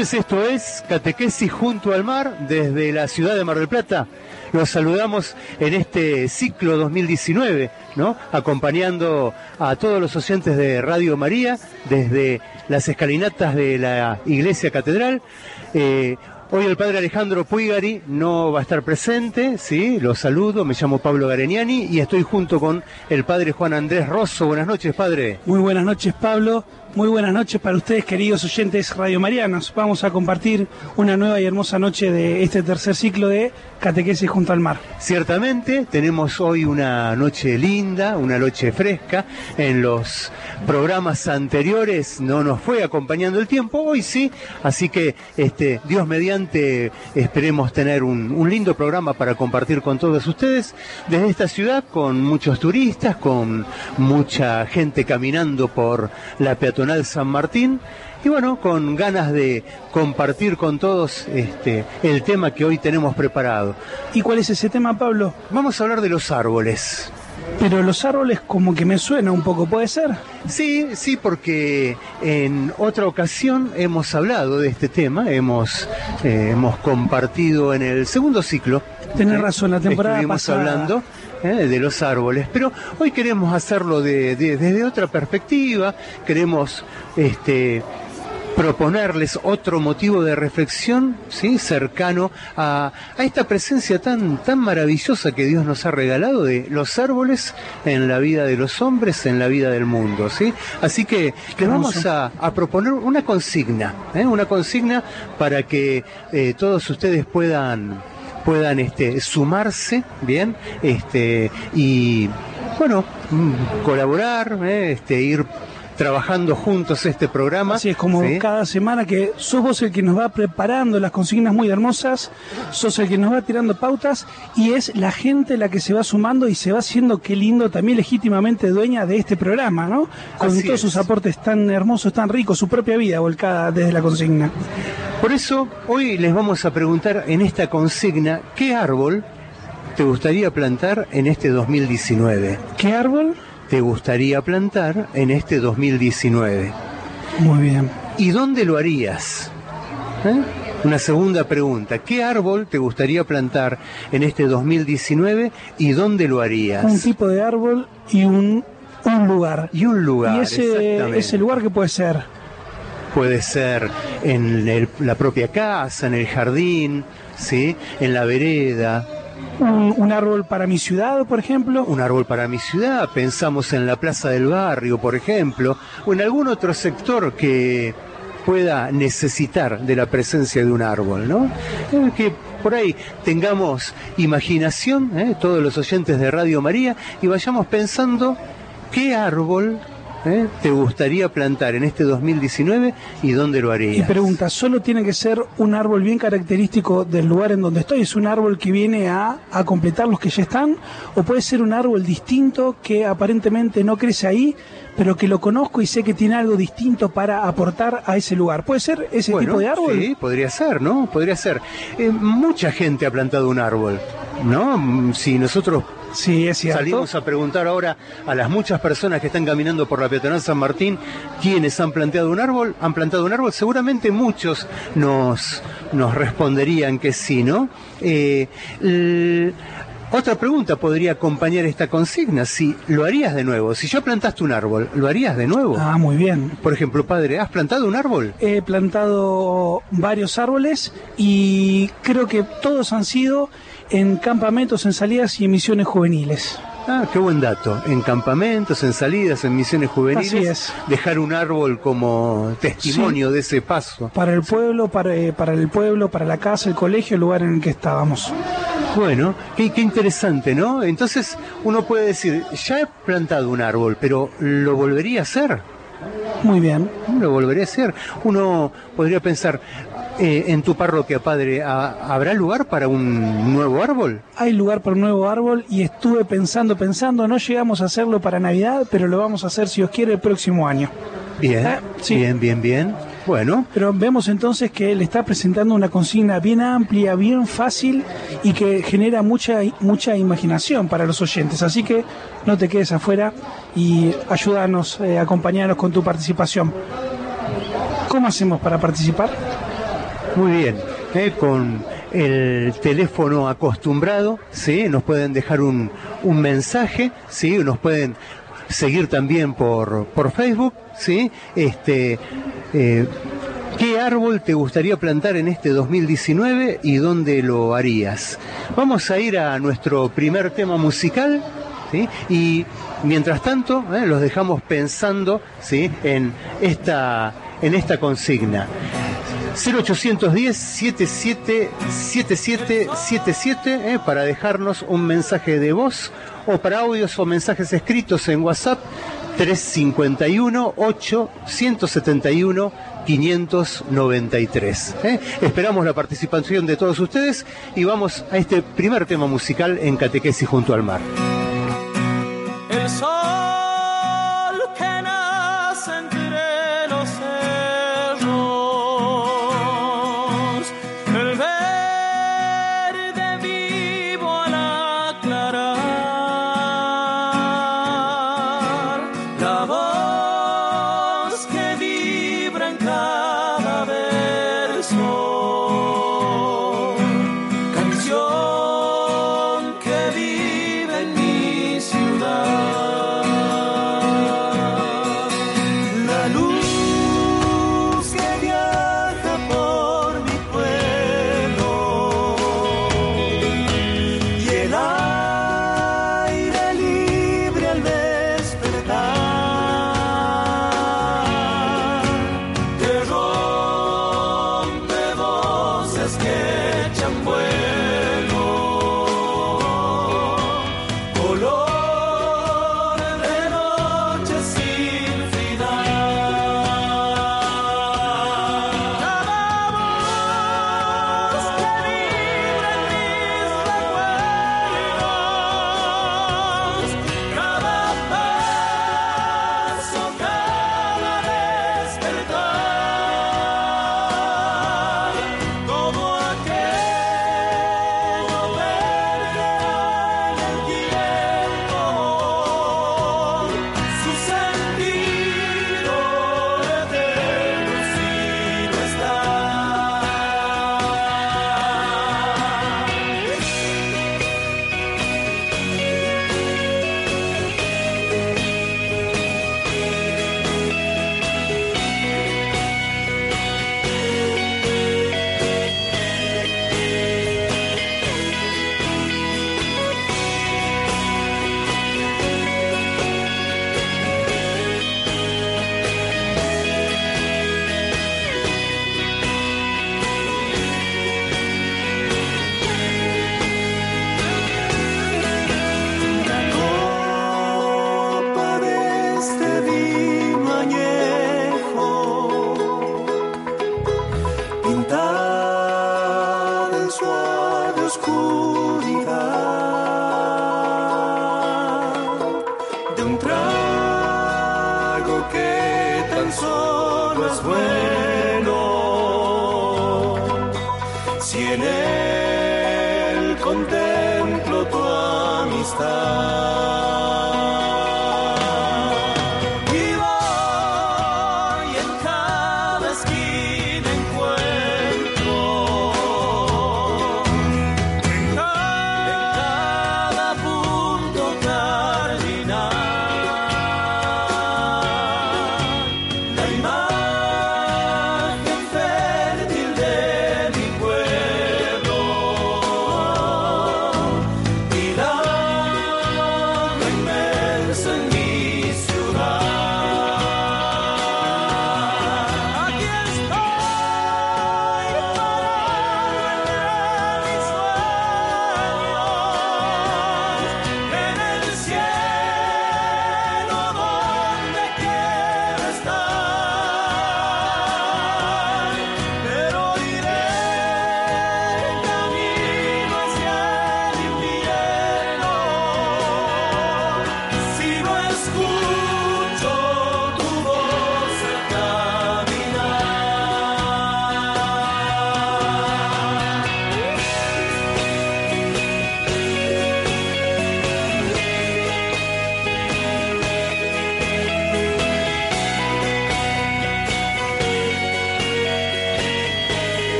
noches, esto es Catequesis junto al mar desde la ciudad de Mar del Plata. Los saludamos en este ciclo 2019, ¿no? Acompañando a todos los oyentes de Radio María desde las escalinatas de la Iglesia Catedral. Eh, Hoy el padre Alejandro Puigari no va a estar presente, sí, lo saludo, me llamo Pablo Gareniani y estoy junto con el padre Juan Andrés Rosso. Buenas noches, padre. Muy buenas noches, Pablo. Muy buenas noches para ustedes, queridos oyentes radiomarianos. Vamos a compartir una nueva y hermosa noche de este tercer ciclo de Catequesis junto al mar. Ciertamente, tenemos hoy una noche linda, una noche fresca. En los programas anteriores no nos fue acompañando el tiempo, hoy sí. Así que, este, Dios mediante, esperemos tener un, lindo programa para compartir con todos ustedes desde esta ciudad, con muchos turistas, con mucha gente caminando por la peatonal San Martín y bueno, con ganas de compartir con todos este, el tema que hoy tenemos preparado. ¿Y cuál es ese tema, Pablo? Vamos a hablar de los árboles. Pero los árboles como que me suena un poco, ¿puede ser? Sí, sí, porque en otra ocasión hemos hablado de este tema, hemos, eh, hemos compartido en el segundo ciclo. Tenés razón, la temporada Estuvimos pasada. hablando eh, de los árboles, pero hoy queremos hacerlo de, de- desde otra perspectiva, queremos este, proponerles otro motivo de reflexión, ¿sí? cercano a, a esta presencia tan, tan maravillosa que Dios nos ha regalado de los árboles en la vida de los hombres, en la vida del mundo. ¿sí? Así que les vamos a, a proponer una consigna, ¿eh? una consigna para que eh, todos ustedes puedan puedan este, sumarse, bien, este, y bueno, mm, colaborar, ¿eh? este, ir trabajando juntos este programa. Así es como ¿sí? cada semana que sos vos el que nos va preparando las consignas muy hermosas, sos el que nos va tirando pautas y es la gente la que se va sumando y se va haciendo, qué lindo, también legítimamente dueña de este programa, ¿no? Con Así todos es. sus aportes tan hermosos, tan ricos, su propia vida volcada desde la consigna. Por eso, hoy les vamos a preguntar en esta consigna, ¿qué árbol te gustaría plantar en este 2019? ¿Qué árbol? ¿Te gustaría plantar en este 2019? Muy bien. ¿Y dónde lo harías? ¿Eh? Una segunda pregunta, ¿qué árbol te gustaría plantar en este 2019 y dónde lo harías? Un tipo de árbol y un, un lugar. Y un lugar, Y ese, ese lugar que puede ser Puede ser en el- la propia casa, en el jardín, ¿sí? en la vereda, un, árbol para mi ciudad, por ejemplo. un árbol para mi ciudad, pensamos en la plaza del barrio, por ejemplo, o en algún otro sector que pueda necesitar de la presencia de un árbol, ¿no? Eh, Que por ahí tengamos imaginación, ¿eh? todos los oyentes de Radio María, y vayamos pensando qué árbol ¿eh? te gustaría plantar en este 2019 y dónde lo Y harías. pregunta, ¿solo tiene que ser un árbol bien característico del lugar en donde estoy? ¿Es un árbol que viene a, a completar los que ya están? ¿O puede ser un árbol distinto que aparentemente no crece ahí, pero que lo conozco y sé que tiene algo distinto para aportar a ese lugar? ¿Puede ser ese Bueno, tipo de árbol? Sí, podría ser, ¿no? Podría ser. Eh, mucha gente ha plantado un árbol, ¿no? Si nosotros Sí, es cierto. salimos a preguntar ahora a las muchas personas que están caminando por la peatonal San Martín quiénes han plantado un árbol, han plantado un árbol, seguramente muchos nos, nos responderían que sí, ¿no? Eh, l- otra pregunta podría acompañar esta consigna, si lo harías de nuevo, si yo plantaste un árbol, ¿lo harías de nuevo? Ah, muy bien. Por ejemplo, padre, ¿has plantado un árbol? He plantado varios árboles y creo que todos han sido en campamentos, en salidas y en misiones juveniles. Ah, qué buen dato. En campamentos, en salidas, en misiones juveniles, Así es. dejar un árbol como testimonio de ese paso. Para el pueblo, para, eh, para el pueblo, para la casa, el colegio, el lugar en el que estábamos. Bueno, qué, qué interesante, ¿no? Entonces uno puede decir, ya he plantado un árbol, pero ¿lo volvería a hacer? Muy bien. Lo volvería a hacer. Uno podría pensar, eh, en tu parroquia, padre, ¿ha- ¿habrá lugar para un nuevo árbol? Hay lugar para un nuevo árbol y estuve pensando, pensando, no llegamos a hacerlo para Navidad, pero lo vamos a hacer si os quiere el próximo año. Bien, sí. bien, bien, bien. Bueno, Pero vemos entonces que él está presentando una consigna bien amplia, bien fácil y que genera mucha, mucha imaginación para los oyentes. Así que no te quedes afuera y ayúdanos, eh, acompañarnos con tu participación. ¿Cómo hacemos para participar? muy bien. Eh, con el teléfono acostumbrado, ¿sí? Nos pueden dejar un, un mensaje, ¿sí? Nos pueden seguir también por, por Facebook, ¿sí? Este, eh, ¿Qué árbol te gustaría plantar en este 2019 y dónde lo harías? Vamos a ir a nuestro primer tema musical, ¿sí? Y mientras tanto, ¿eh? los dejamos pensando, ¿sí? En esta, en esta consigna. 0810 77 77 77 eh, para dejarnos un mensaje de voz o para audios o mensajes escritos en WhatsApp 351 8 171 593. eh. Esperamos la participación de todos ustedes y vamos a este primer tema musical en Catequesis junto al mar. Es bueno si en él contemplo tu amistad.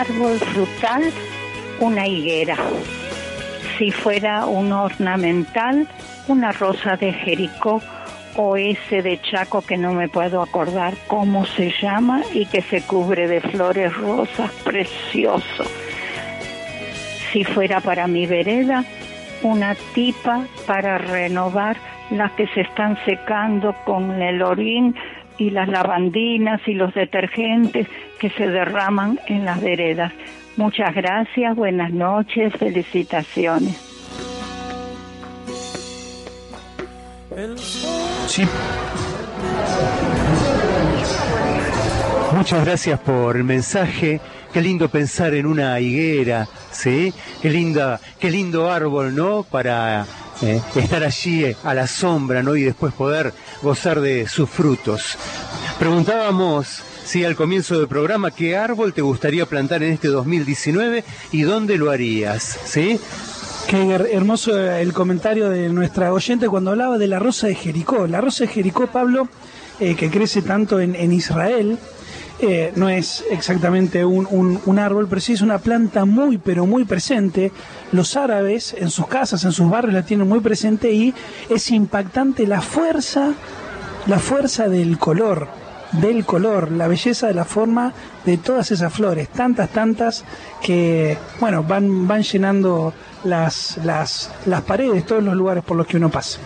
Árbol frutal, una higuera. Si fuera un ornamental, una rosa de Jericó o ese de Chaco que no me puedo acordar cómo se llama y que se cubre de flores rosas, precioso. Si fuera para mi vereda, una tipa para renovar las que se están secando con el orín y las lavandinas y los detergentes que se derraman en las veredas. Muchas gracias, buenas noches, felicitaciones. Sí. Muchas gracias por el mensaje. Qué lindo pensar en una higuera, ¿sí? Qué linda, qué lindo árbol, ¿no? Para eh, estar allí a la sombra, ¿no? Y después poder gozar de sus frutos. Preguntábamos, sí, al comienzo del programa, ¿qué árbol te gustaría plantar en este 2019 y dónde lo harías, ¿sí? Qué her- hermoso el comentario de nuestra oyente cuando hablaba de la rosa de Jericó. La rosa de Jericó, Pablo, eh, que crece tanto en Israel, eh, no es exactamente un, un- árbol, pero sí es una planta muy, pero muy presente. Los árabes en sus casas, en sus barrios la tienen muy presente y es impactante la fuerza, la fuerza del color, del color, la belleza de la forma de todas esas flores, tantas, tantas que, bueno, van, van llenando las, las, las paredes, todos los lugares por los que uno pasa.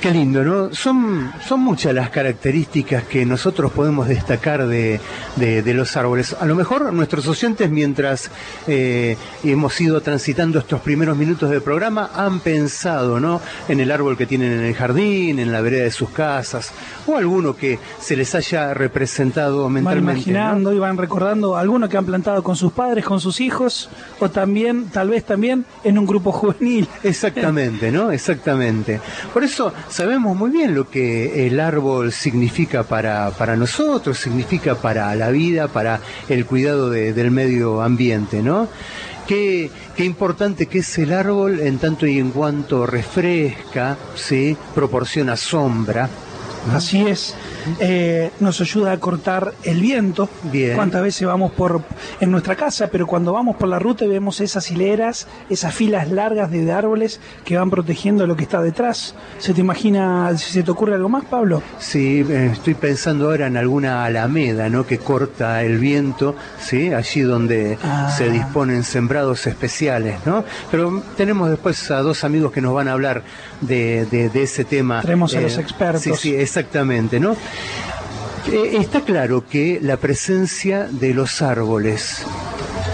Qué lindo, ¿no? Son, son muchas las características que nosotros podemos destacar de, de- de los árboles. A lo mejor nuestros oyentes, mientras eh, hemos ido transitando estos primeros minutos del programa, han pensado, ¿no? En el árbol que tienen en el jardín, en la vereda de sus casas, o alguno que se les haya representado Van mentalmente. ¿no? imaginando y van recordando algunos que han plantado con sus padres, con sus hijos, o también, tal vez también, en un grupo juvenil. Exactamente, ¿no? Exactamente. Por eso sabemos muy bien lo que el árbol significa para, para nosotros, significa para la vida, para el cuidado de- del medio ambiente, ¿no? Qué, qué importante que es el árbol en tanto y en cuanto refresca, ¿sí? proporciona sombra. Así es. Eh, nos ayuda a cortar el viento. Bien. Cuántas veces vamos por en nuestra casa, pero cuando vamos por la ruta vemos esas hileras, esas filas largas de árboles que van protegiendo lo que está detrás. ¿Se te imagina, si se te ocurre algo más, Pablo? Sí, eh, estoy pensando ahora en alguna alameda, ¿no? Que corta el viento, ¿sí? Allí donde Ah. se disponen sembrados especiales, ¿no? Pero tenemos después a dos amigos que nos van a hablar de, de- de ese tema. Traemos a los expertos. Sí, sí, exactamente, ¿no? Eh, está claro que la presencia de los árboles,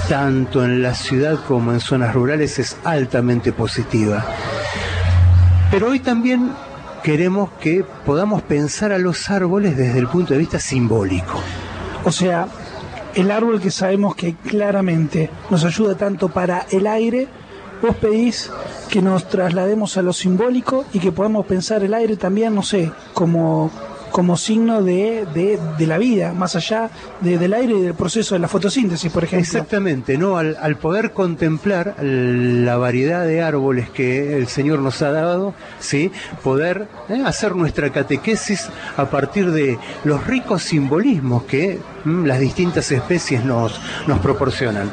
tanto en la ciudad como en zonas rurales, es altamente positiva. Pero hoy también queremos que podamos pensar a los árboles desde el punto de vista simbólico. O sea, el árbol que sabemos que claramente nos ayuda tanto para el aire, vos pedís que nos traslademos a lo simbólico y que podamos pensar el aire también, no sé, como, como signo de, de, de la vida, más allá de- del aire y del proceso de la fotosíntesis, por ejemplo. Exactamente, ¿no? Al, al poder contemplar la variedad de árboles que el Señor nos ha dado, ¿sí? Poder ¿eh? hacer nuestra catequesis a partir de los ricos simbolismos que mm, las distintas especies nos, nos proporcionan.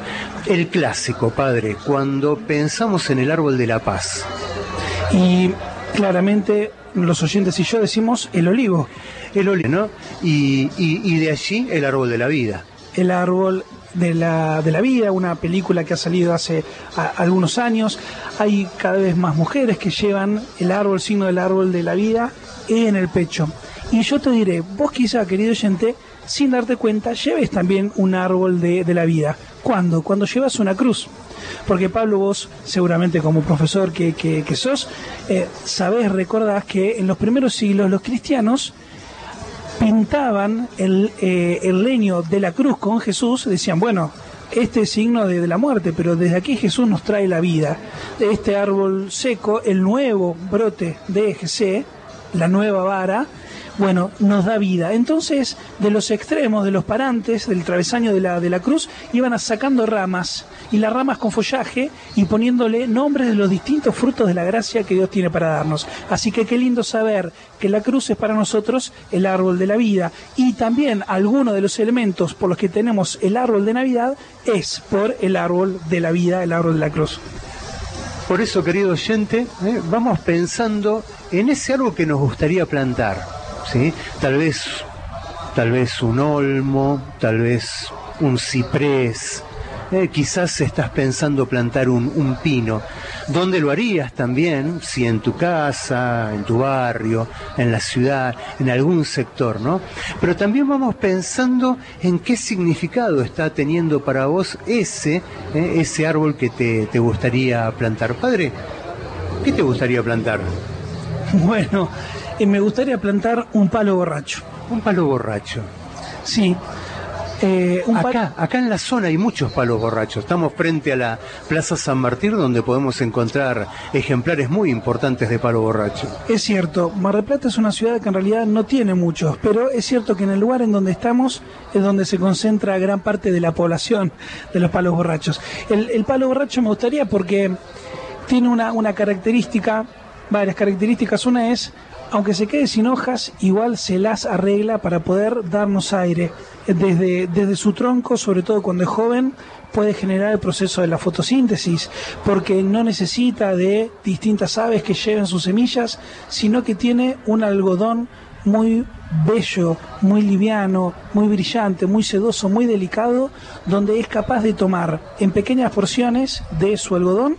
El clásico, Padre, cuando pensamos en el árbol de la paz, Y claramente los oyentes y yo decimos el olivo, el olivo, ¿no? Y, y- y de allí el árbol de la vida. el árbol de la, de la vida, una película que ha salido hace algunos años. Hay cada vez más mujeres que llevan el árbol, signo del árbol de la vida, en el pecho. Y yo te diré, vos quizá, querido oyente, sin darte cuenta, lleves también un árbol de, de la vida. ¿Cuándo? Cuando llevas una cruz. Porque Pablo, vos seguramente como profesor que, que, sos, eh, sabés, recordás que en los primeros siglos los cristianos pintaban el, eh, el leño de la cruz con Jesús, decían, bueno, este es signo de, la muerte, pero desde aquí Jesús nos trae la vida. De este árbol seco, el nuevo brote de EGC, la nueva vara, bueno, nos da vida. Entonces, de los extremos, de los parantes, del travesaño de la, de la cruz, iban sacando ramas, y las ramas con follaje, y poniéndole nombres de los distintos frutos de la gracia que Dios tiene para darnos. Así que qué lindo saber que la cruz es para nosotros el árbol de la vida, y también alguno de los elementos por los que tenemos el árbol de Navidad es por el árbol de la vida, el árbol de la cruz. Por eso, querido oyente, eh, vamos pensando en ese árbol que nos gustaría plantar. ¿sí? Tal vez, tal vez un olmo, tal vez un ciprés. Eh, quizás estás pensando plantar un, un pino. ¿Dónde lo harías también? Si en tu casa, en tu barrio, en la ciudad, en algún sector, ¿no? Pero también vamos pensando en qué significado está teniendo para vos ese, eh, ese árbol que te, te gustaría plantar. Padre, ¿qué te gustaría plantar? Bueno, eh, me gustaría plantar un palo borracho. Un palo borracho. Sí. Eh, Acá, acá en la zona hay muchos palos borrachos. Estamos frente a la Plaza San Martín donde podemos encontrar ejemplares muy importantes de palo borracho. Es cierto, Mar del Plata es una ciudad que en realidad no tiene muchos, pero es cierto que en el lugar en donde estamos es donde se concentra gran parte de la población de los palos borrachos. El, el palo borracho me gustaría porque tiene una, una característica, varias características. Una es, aunque se quede sin hojas, igual se las arregla para poder darnos aire. Desde, desde su tronco, sobre todo cuando es joven, puede generar el proceso de la fotosíntesis, porque no necesita de distintas aves que lleven sus semillas, sino que tiene un algodón muy bello, muy liviano, muy brillante, muy sedoso, muy delicado, donde es capaz de tomar en pequeñas porciones de su algodón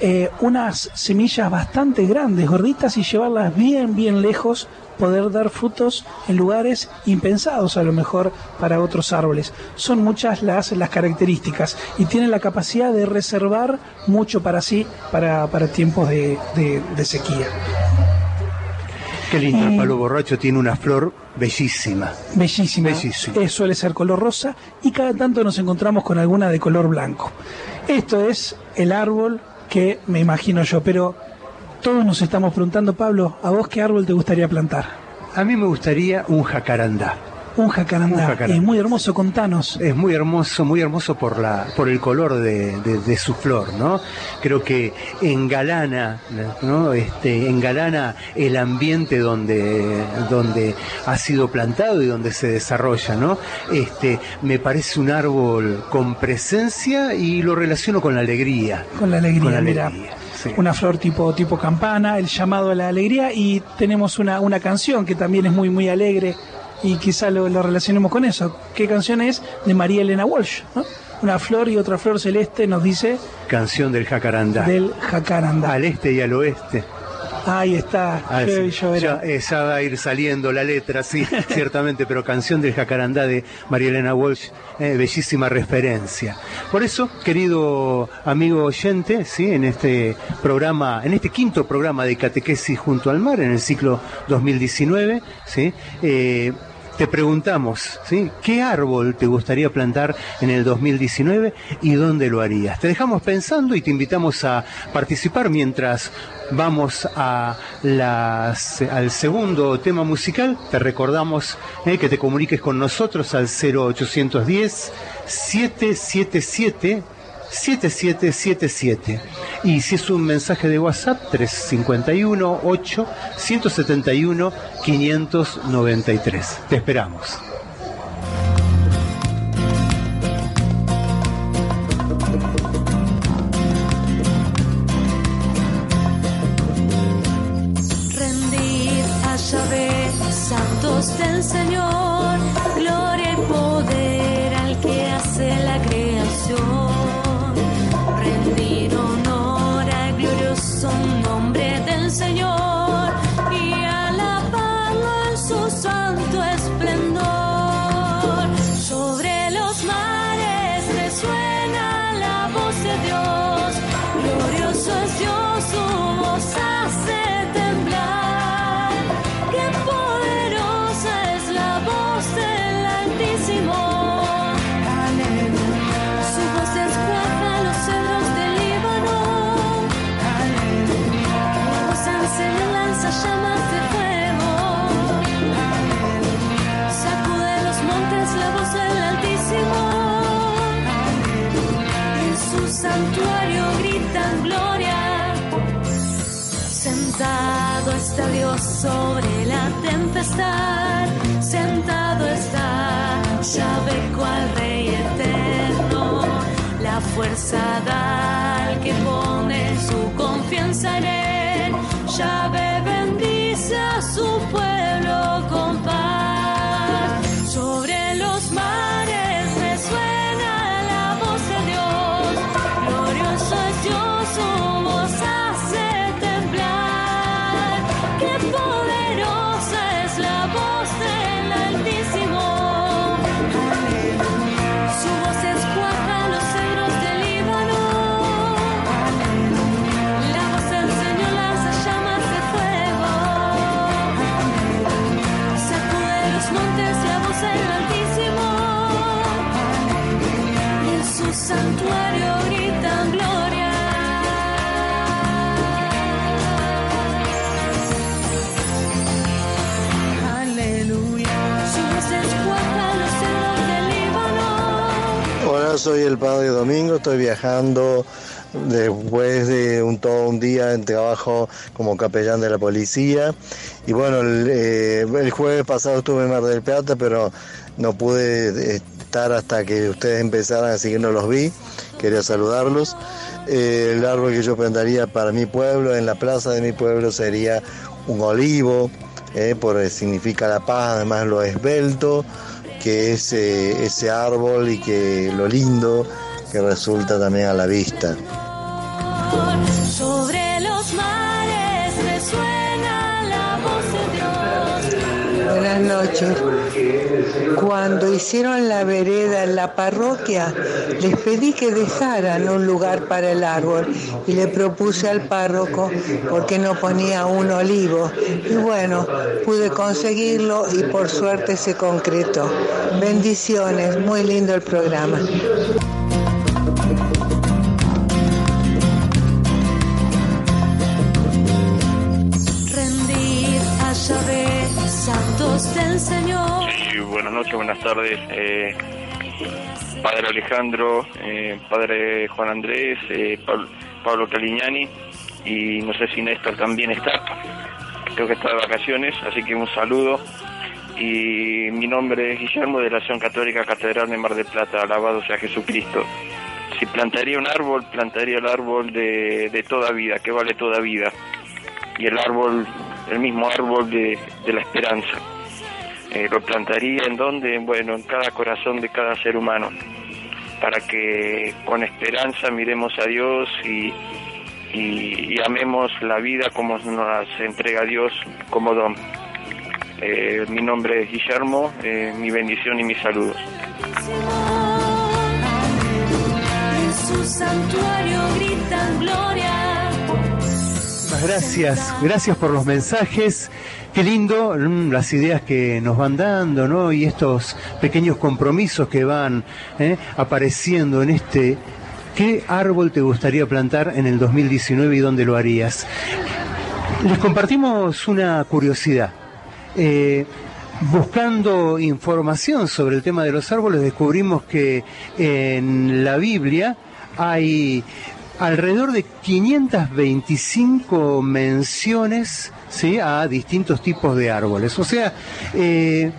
eh, unas semillas bastante grandes, gorditas, y llevarlas bien, bien lejos, poder dar frutos en lugares impensados a lo mejor para otros árboles. Son muchas las, las características y tienen la capacidad de reservar mucho para sí para, para tiempos de, de- de sequía. Qué lindo, el Eh, palo borracho tiene una flor bellísima. Bellísima. Bellísima. Eh, suele ser color rosa y cada tanto nos encontramos con alguna de color blanco. Esto es el árbol que me imagino yo, pero todos nos estamos preguntando, Pablo, ¿a vos qué árbol te gustaría plantar? A mí me gustaría un jacarandá. Un jacarandá. Un jacarandá. Es muy hermoso, contanos. Es muy hermoso, muy hermoso por la, por el color de, de- de su flor, ¿no? Creo que engalana, ¿no? Este, engalana el ambiente donde, donde ha sido plantado y donde se desarrolla, ¿no? Este, me parece un árbol con presencia y lo relaciono con la alegría. Con la alegría, Con la mira. alegría, sí. Una flor tipo, tipo campana, el llamado a la alegría y tenemos una, una canción que también es muy, muy alegre y quizá lo, lo relacionemos con eso. ¿Qué canción es? De María Elena Walsh, ¿no? Una flor y otra flor celeste nos dice Canción del jacarandá. del jacarandá. Al este y al oeste. Ahí está, Ah, sí. ya, eh, ya va a ir saliendo la letra, sí, ciertamente, pero canción del jacarandá de María Elena Walsh, eh, bellísima referencia. Por eso, querido amigo oyente, sí, en este programa, en este quinto programa de Catequesis junto al mar, en el ciclo 2019, sí, eh, te preguntamos. ¿Qué árbol te gustaría plantar en el 2019 y dónde lo harías? Te dejamos pensando y te invitamos a participar mientras vamos al segundo tema musical. Te recordamos eh, que te comuniques con nosotros al 0810 777 7777 y si es un mensaje de WhatsApp 351 8 171 593 te esperamos. Rendid a Yahvé, santos del Señor, gloria sentado está Yahvé cual Rey eterno. La fuerza da al que pone su confianza en él. Soy el padre Domingo, estoy viajando después de un, todo un día en trabajo como capellán de la policía. Y bueno, el, eh, jueves pasado estuve en Mar del Plata, pero no pude estar hasta que ustedes empezaran, así que no los vi. Quería saludarlos. Eh, el árbol que yo plantaría para mi pueblo, en la plaza de mi pueblo, sería un olivo, eh, porque significa la paz, además lo esbelto que eh, ese árbol y que lo lindo que resulta también a la vista. Cuando hicieron la vereda en la parroquia, les pedí que dejaran un lugar para el árbol y le propuse al párroco porque no ponía un olivo. Y bueno, pude conseguirlo y por suerte se concretó. Bendiciones, muy lindo el programa. Buenas tardes. eh, padre Alejandro, eh, Padre Juan Andrés, eh, Pablo, Pablo Calignani y no sé si Néstor también está. Creo que está de vacaciones, así que un saludo. Y mi nombre es Guillermo de la Acción Católica Catedral de Mar del Plata, alabado sea Jesucristo. Si plantaría un árbol, plantaría el árbol de, de toda vida, que vale toda vida. Y el árbol, el mismo árbol de, de la esperanza. Eh, lo plantaría en donde, bueno, en cada corazón de cada ser humano, para que con esperanza miremos a Dios y, y, y amemos la vida como nos entrega Dios como don. Eh, mi nombre es Guillermo, eh, mi bendición y mis saludos. En su santuario gritan gloria. Muchas Gracias, gracias por los mensajes. Qué lindo mm, las ideas que nos van dando, ¿no? Y estos pequeños compromisos que van ¿eh? apareciendo en este. ¿Qué árbol te gustaría plantar en el 2019 y dónde lo harías? Les compartimos una curiosidad. Eh, buscando información sobre el tema de los árboles, descubrimos que en la Biblia hay alrededor de 525 menciones ¿sí? a distintos tipos de árboles. O sea, eh,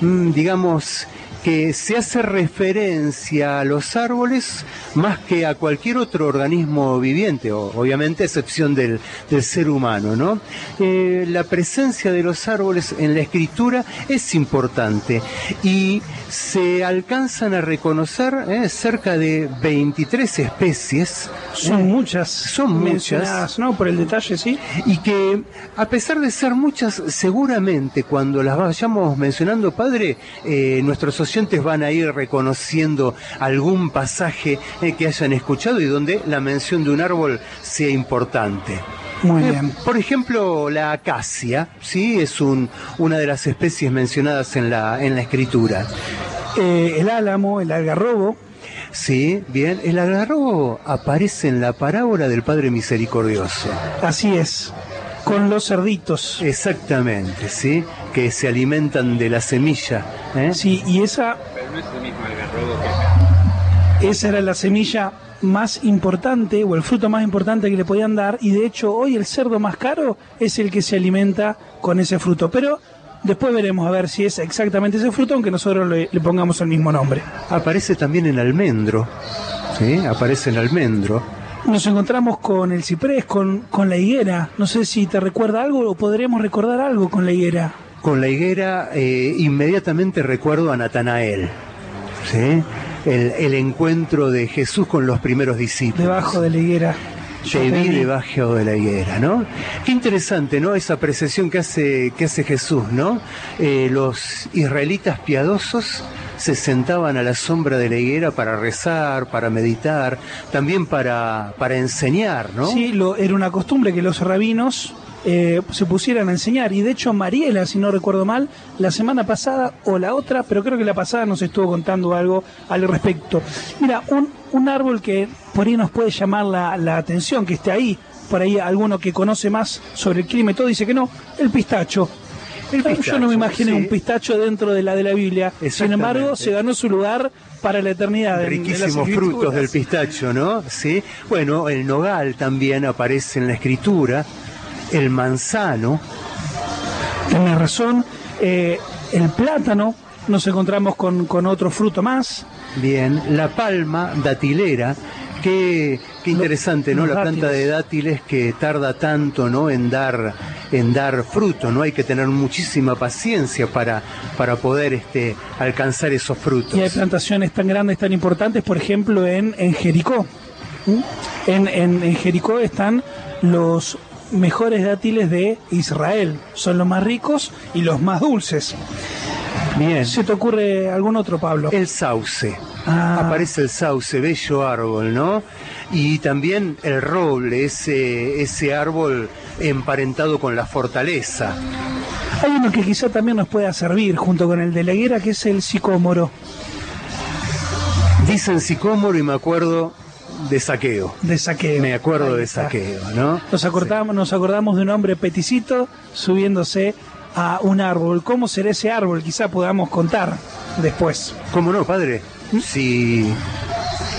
mm, digamos que se hace referencia a los árboles más que a cualquier otro organismo viviente, obviamente a excepción del, del ser humano, ¿no? Eh, la presencia de los árboles en la escritura es importante y se alcanzan a reconocer eh, cerca de 23 especies. Son eh, muchas. Son muchas. ¿no? Por el detalle, sí. Y que, a pesar de ser muchas, seguramente cuando las vayamos mencionando, padre, eh, nuestros oyentes van a ir reconociendo algún pasaje eh, que hayan escuchado y donde la mención de un árbol sea importante. Muy Eh, bien. Por ejemplo, la acacia, ¿sí? Es un, una de las especies mencionadas en la, en la escritura. Eh, el álamo, el algarrobo, Sí, bien. El algarrobo aparece en la parábola del Padre Misericordioso. así es. Con los cerditos. Exactamente, ¿sí? Que se alimentan de la semilla. ¿eh? Sí, y esa. Esa era la semilla más importante o el fruto más importante que le podían dar y de hecho hoy el cerdo más caro es el que se alimenta con ese fruto. Pero después veremos a ver si es exactamente ese fruto, aunque nosotros le, le pongamos el mismo nombre. Aparece también en almendro, ¿sí? Aparece en almendro. Nos encontramos con el ciprés, con, con la higuera. No sé si te recuerda algo o podríamos recordar algo con la higuera. Con la higuera eh, inmediatamente recuerdo a Natanael, ¿sí? El, el encuentro de Jesús con los primeros discípulos. Debajo de la higuera. Yo Te vi. debajo de la higuera, ¿no? Qué interesante, ¿no? Esa apreciación que hace, que hace Jesús, ¿no? Eh, los israelitas piadosos se sentaban a la sombra de la higuera para rezar, para meditar, también para, para enseñar, ¿no? Sí, lo, era una costumbre que los rabinos eh, se pusieran a enseñar. Y de hecho, Mariela, si no recuerdo mal, la semana pasada o la otra, pero creo que la pasada nos estuvo contando algo al respecto. Mira, un, un árbol que por ahí nos puede llamar la, la atención, que esté ahí, por ahí alguno que conoce más sobre el clima y todo dice que no, el pistacho. El Yo no pistacho, me imaginé sí. un pistacho dentro de la de la Biblia. Sin embargo, se ganó su lugar para la eternidad. en riquísimos frutos del pistacho, ¿no? Sí. Bueno, el nogal también aparece en la escritura, el manzano, Tienes razón. Eh, el plátano, nos encontramos con, con otro fruto más. bien, la palma datilera, qué, qué interesante, ¿no? los La planta de dátiles que tarda tanto, ¿no? En dar, en dar fruto, ¿no? Hay que tener muchísima paciencia para, para poder este, alcanzar esos frutos. Y hay plantaciones tan grandes, tan importantes, por ejemplo, en, en Jericó. ¿Mm? En, en, en Jericó están los mejores dátiles de Israel. Son los más ricos y los más dulces. Bien. ¿Se te ocurre algún otro, Pablo? El sauce. Ah. Aparece el sauce, bello árbol, ¿no? Y también el roble, ese, ese árbol emparentado con la fortaleza. Hay uno que quizá también nos pueda servir junto con el de la higuera, que es el sicómoro. Dicen sicómoro y me acuerdo de saqueo. De saqueo. Me acuerdo de saqueo, ¿no? Nos acordamos, nos acordamos de un hombre peticito subiéndose a un árbol. ¿Cómo será ese árbol? Quizá podamos contar después. ¿Cómo no, padre? Si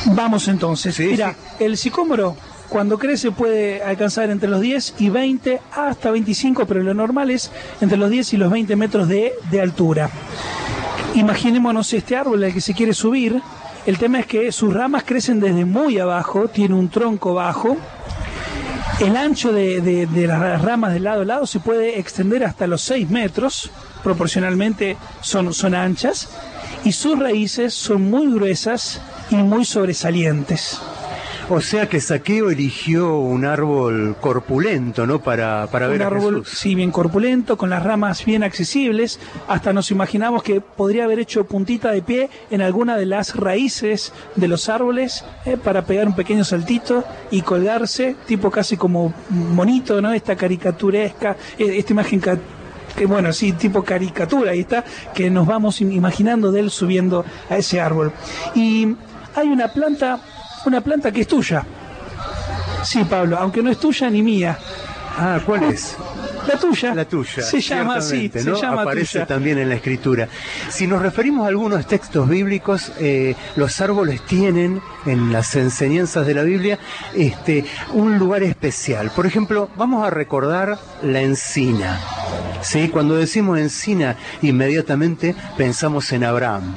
Vamos entonces. Sí, Mira, el sicómoro cuando crece puede alcanzar entre los 10 y 20 hasta 25, pero lo normal es entre los 10 y los 20 metros de, de altura. Imaginémonos este árbol al que se quiere subir. El tema es que sus ramas crecen desde muy abajo, tiene un tronco bajo. El ancho de, las ramas de lado a lado se puede extender hasta los 6 metros, proporcionalmente son, son anchas, y sus raíces son muy gruesas y muy sobresalientes. O sea que Saqueo eligió un árbol corpulento, ¿no? Para, para ver a árbol, Jesús. sí, bien corpulento, con las ramas bien accesibles. Hasta nos imaginamos que podría haber hecho puntita de pie en alguna de las raíces de los árboles eh, para pegar un pequeño saltito y colgarse, tipo casi como monito, ¿no? Esta caricaturesca, eh, esta imagen que bueno, sí, tipo caricatura, ahí está, que nos vamos im- imaginando de él subiendo a ese árbol. Y hay una planta, una planta que es tuya. Sí, Pablo, aunque no es tuya ni mía. Ah, ¿cuál es? La tuya. La tuya. Se llama así, se llama Aparece tuya. también en la escritura. Si nos referimos a algunos textos bíblicos, eh, los árboles tienen en las enseñanzas de la Biblia este, un lugar especial. Por ejemplo, vamos a recordar la encina. ¿sí? Cuando decimos encina, inmediatamente pensamos en Abraham.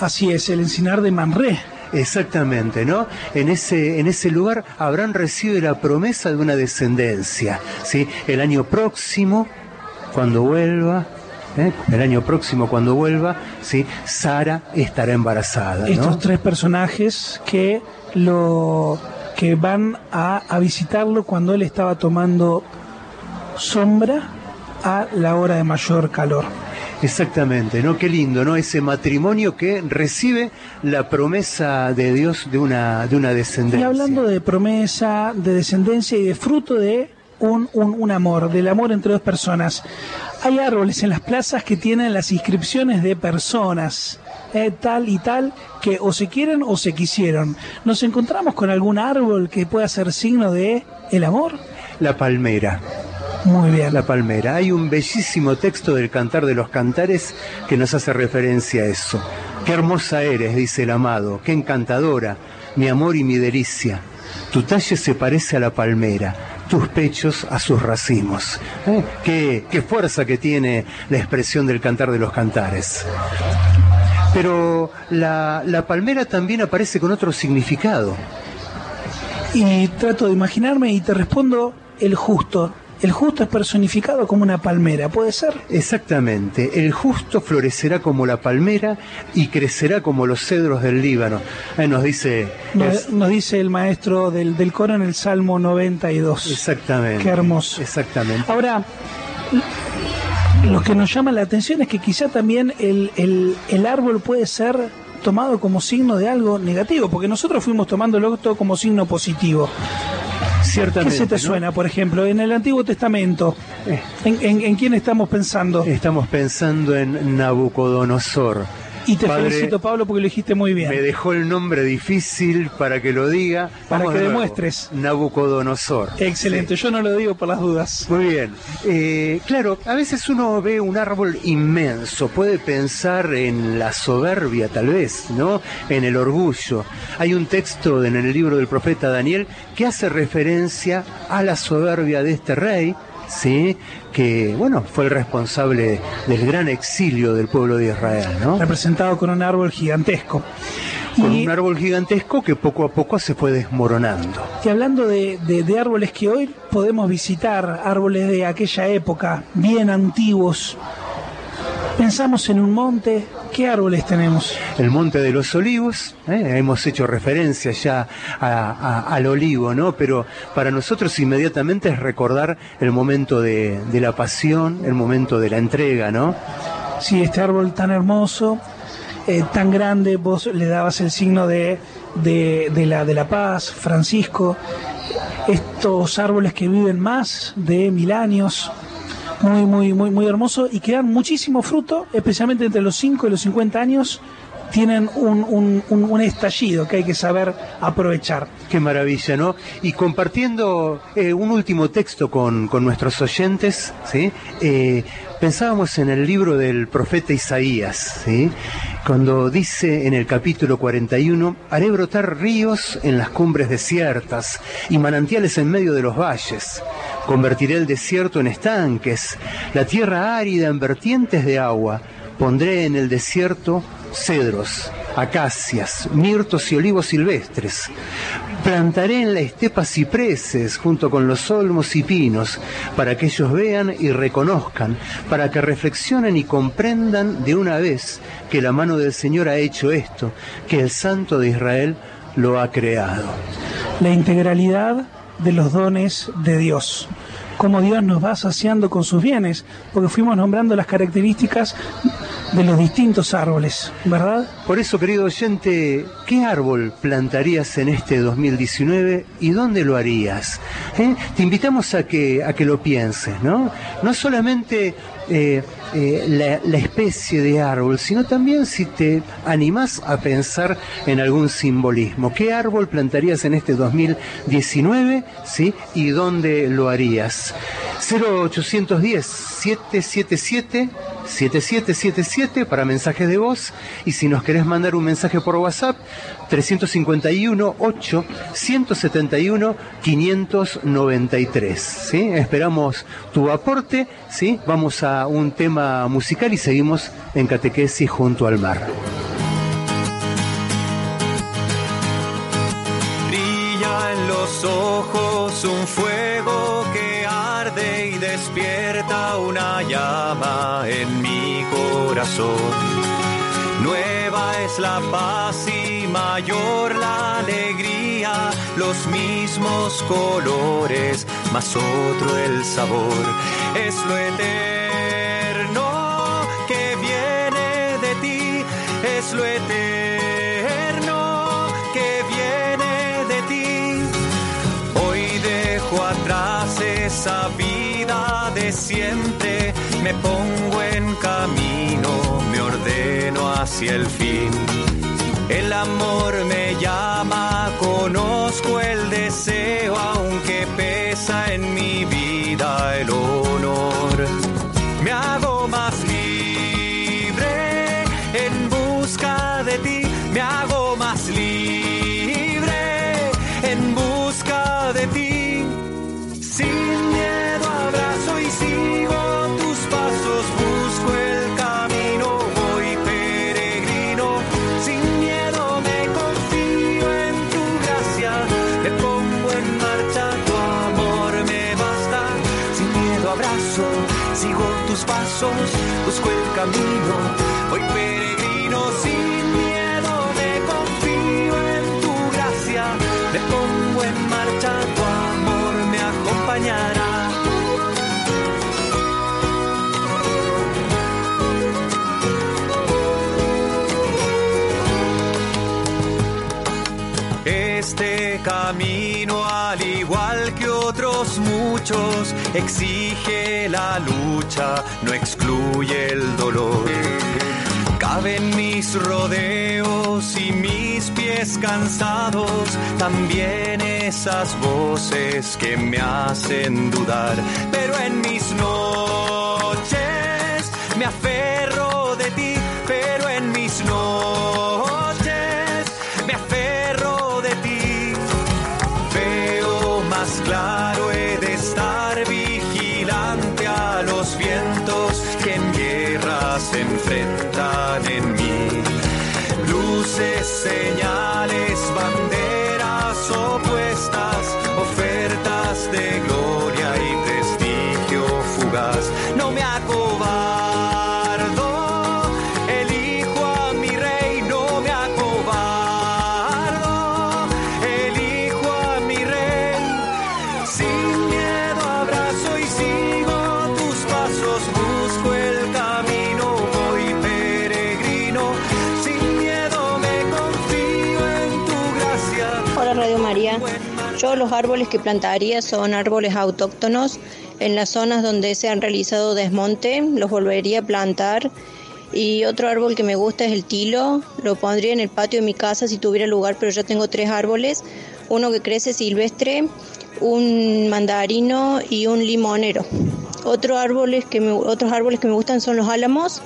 Así es, el encinar de Mamre. Exactamente, ¿no? En ese, en ese lugar Abraham recibe la promesa de una descendencia, ¿sí? El año próximo, cuando vuelva, ¿eh? el año próximo cuando vuelva, ¿sí? Sara estará embarazada, Estos tres personajes que lo que van a, a visitarlo cuando él estaba tomando sombra a la hora de mayor calor. Exactamente, ¿no? Qué lindo, ¿no? Ese matrimonio que recibe la promesa de Dios de una, de una descendencia. Y hablando de promesa, de descendencia y de fruto de un, un, un amor, del amor entre dos personas. Hay árboles en las plazas que tienen las inscripciones de personas, eh, tal y tal, que o se quieren o se quisieron. ¿Nos encontramos con algún árbol que pueda ser signo de el amor? La palmera. Muy bien. La palmera. Hay un bellísimo texto del Cantar de los Cantares que nos hace referencia a eso. Qué hermosa eres, dice el amado, qué encantadora. mi amor y mi delicia. Tu talle se parece a la palmera, tus pechos a sus racimos. ¿Eh? Qué, qué fuerza que tiene la expresión del cantar de los cantares. Pero la, la palmera también aparece con otro significado. Y trato de imaginarme y te respondo el justo. El justo es personificado como una palmera, ¿puede ser? Exactamente, el justo florecerá como la palmera y crecerá como los cedros del Líbano. Ahí nos dice... Nos, es- nos dice el maestro del, del coro en el Salmo 92. exactamente. Qué hermoso. Exactamente. Ahora, lo que nos llama la atención es que quizá también el, el- el árbol puede ser tomado como signo de algo negativo, porque nosotros fuimos tomándolo todo como signo positivo. ¿Qué se te suena, por ejemplo, en el Antiguo Testamento? Eh. ¿En, en- en quién estamos pensando? Estamos pensando en Nabucodonosor. Y te Padre, felicito, Pablo, porque lo dijiste muy bien. Me dejó el nombre difícil para que lo diga. Para Vamos que de demuestres. Nabucodonosor. Excelente, yo no lo digo por las dudas. Muy bien. Eh, claro, a veces uno ve un árbol inmenso, puede pensar en la soberbia tal vez, ¿no? En el orgullo. Hay un texto en el libro del profeta Daniel que hace referencia a la soberbia de este rey, ¿sí? Que, bueno, fue el responsable del gran exilio del pueblo de Israel, ¿no? Representado con un árbol gigantesco. Con Y- un árbol gigantesco que poco a poco se fue desmoronando. Y hablando de, de- de árboles que hoy podemos visitar, árboles de aquella época, bien antiguos, pensamos en un monte, ¿qué árboles tenemos? el Monte de los Olivos, ¿eh? hemos hecho referencia ya a- a- al olivo, ¿no? Pero para nosotros inmediatamente es recordar el momento de, de la pasión, el momento de la entrega, ¿no? Si este árbol tan hermoso, eh, tan grande, vos le dabas el signo de, de- de la, de la paz, Francisco, estos árboles que viven más de mil años, muy, muy, muy, muy hermoso y que dan muchísimo fruto, especialmente entre los 5 y los 50 años, tienen un, un- un- estallido que hay que saber aprovechar. Qué maravilla, ¿no? Y compartiendo eh, un último texto con, con nuestros oyentes, ¿sí? Eh, pensábamos en el libro del profeta Isaías, ¿sí? Cuando dice en el capítulo 41, haré brotar ríos en las cumbres desiertas y manantiales en medio de los valles. Convertiré el desierto en estanques, la tierra árida en vertientes de agua. Pondré en el desierto cedros, acacias, mirtos y olivos silvestres. Plantaré en la estepa cipreses junto con los olmos y pinos, para que ellos vean y reconozcan, para que reflexionen y comprendan de una vez que la mano del Señor ha hecho esto, que el Santo de Israel lo ha creado. La integralidad de los dones de Dios. Cómo Dios nos va saciando con sus bienes, porque fuimos nombrando las características de los distintos árboles, ¿verdad? Por eso, querido oyente, ¿qué árbol plantarías en este 2019 y dónde lo harías? ¿Eh? Te invitamos a que, a que lo pienses, ¿no? No solamente eh, eh, la, la especie de árbol, sino también si te animás a pensar en algún simbolismo. ¿Qué árbol plantarías en este 2019? ¿Sí? ¿Y dónde lo harías? 0810 777 7777 para mensajes de voz y si nos querés mandar un mensaje por WhatsApp 351 8 171 593 ¿sí? esperamos tu aporte ¿sí? vamos a un tema musical y seguimos en catequesis junto al mar Brilla en los ojos un fuego que despierta una llama en mi corazón. Nueva es la paz y mayor la alegría, los mismos colores, más otro el sabor. Es lo eterno que viene de ti, es lo eterno que viene de ti. Hoy dejo atrás esa vida me pongo en camino, me ordeno hacia el fin. El amor me llama, conozco el deseo, aunque pesa en mi vida el honor. Me hago más pasos, busco el camino, voy Camino, al igual que otros muchos, exige la lucha, no excluye el dolor. Caben mis rodeos y mis pies cansados, también esas voces que me hacen dudar, pero en mis noches me aferro árboles que plantaría son árboles autóctonos. En las zonas donde se han realizado desmonte los volvería a plantar. Y otro árbol que me gusta es el tilo. Lo pondría en el patio de mi casa si tuviera lugar, pero ya tengo tres árboles. Uno que crece silvestre, un mandarino y un limonero. Otro árboles que me- otros árboles que me gustan son los álamos.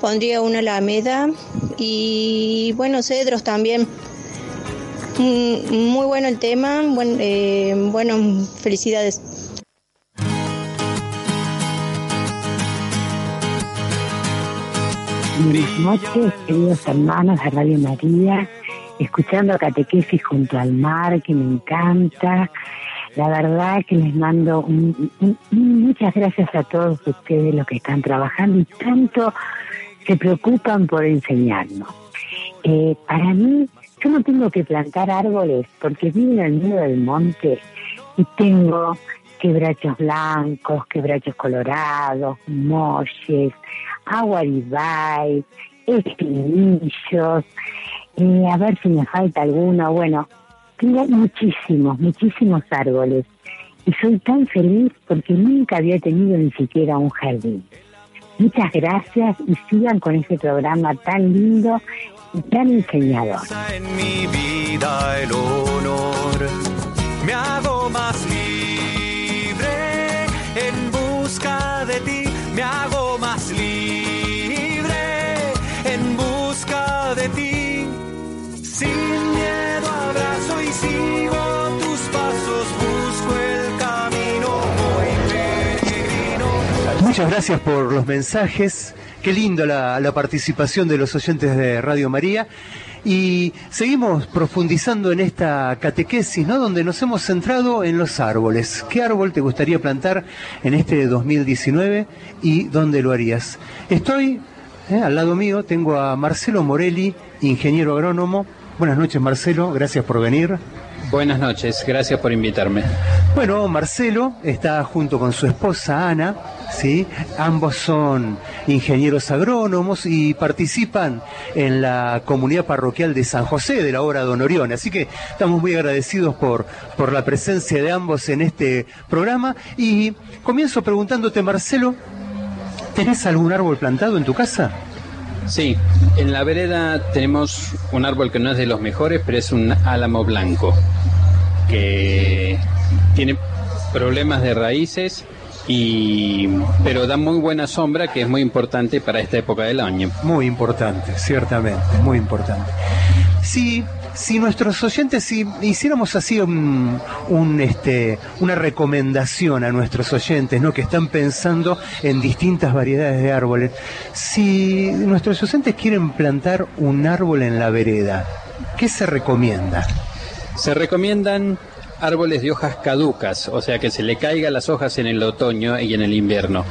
Pondría una alameda y bueno, cedros también. Mm, Muy bueno el tema, buen, eh, bueno, felicidades. Buenas noches, queridos hermanos de Radio María, escuchando catequesis junto al mar, que me encanta. La verdad que les mando un- muchas gracias a todos ustedes los que están trabajando y tanto se preocupan por enseñarnos. Eh, para mí, yo no tengo que plantar árboles porque vivo en el medio del monte y tengo quebrachos blancos, quebrachos colorados, molles, aguaribay, espinillos, eh, a ver si me falta alguno. Bueno, tengo muchísimos, muchísimos árboles y soy tan feliz porque nunca había tenido ni siquiera un jardín. Muchas gracias y sigan con este programa tan lindo y tan enseñador. en mi vida el honor. Me hago más libre en busca de ti. Me hago más libre en busca de ti. Sin miedo abrazo y sigo Muchas gracias por los mensajes. Qué lindo la, la participación de los oyentes de Radio María. Y seguimos profundizando en esta catequesis, ¿no? Donde nos hemos centrado en los árboles. ¿Qué árbol te gustaría plantar en este 2019 y dónde lo harías? Estoy eh, al lado mío, tengo a Marcelo Morelli, ingeniero agrónomo. Buenas noches, Marcelo. Gracias por venir. Buenas noches, gracias por invitarme. Bueno, Marcelo está junto con su esposa Ana, ¿sí? Ambos son ingenieros agrónomos y participan en la comunidad parroquial de San José de la obra Don Orión. Así que estamos muy agradecidos por, por la presencia de ambos en este programa. Y comienzo preguntándote, Marcelo, ¿tenés algún árbol plantado en tu casa? Sí, en la vereda tenemos un árbol que no es de los mejores, pero es un álamo blanco, que tiene problemas de raíces, y, pero da muy buena sombra, que es muy importante para esta época del año. Muy importante, ciertamente, muy importante. Si, si nuestros oyentes, si hiciéramos así un, un, este, una recomendación a nuestros oyentes, ¿no? que están pensando en distintas variedades de árboles, si nuestros oyentes quieren plantar un árbol en la vereda, ¿qué se recomienda? Se recomiendan árboles de hojas caducas, o sea que se le caigan las hojas en el otoño y en el invierno.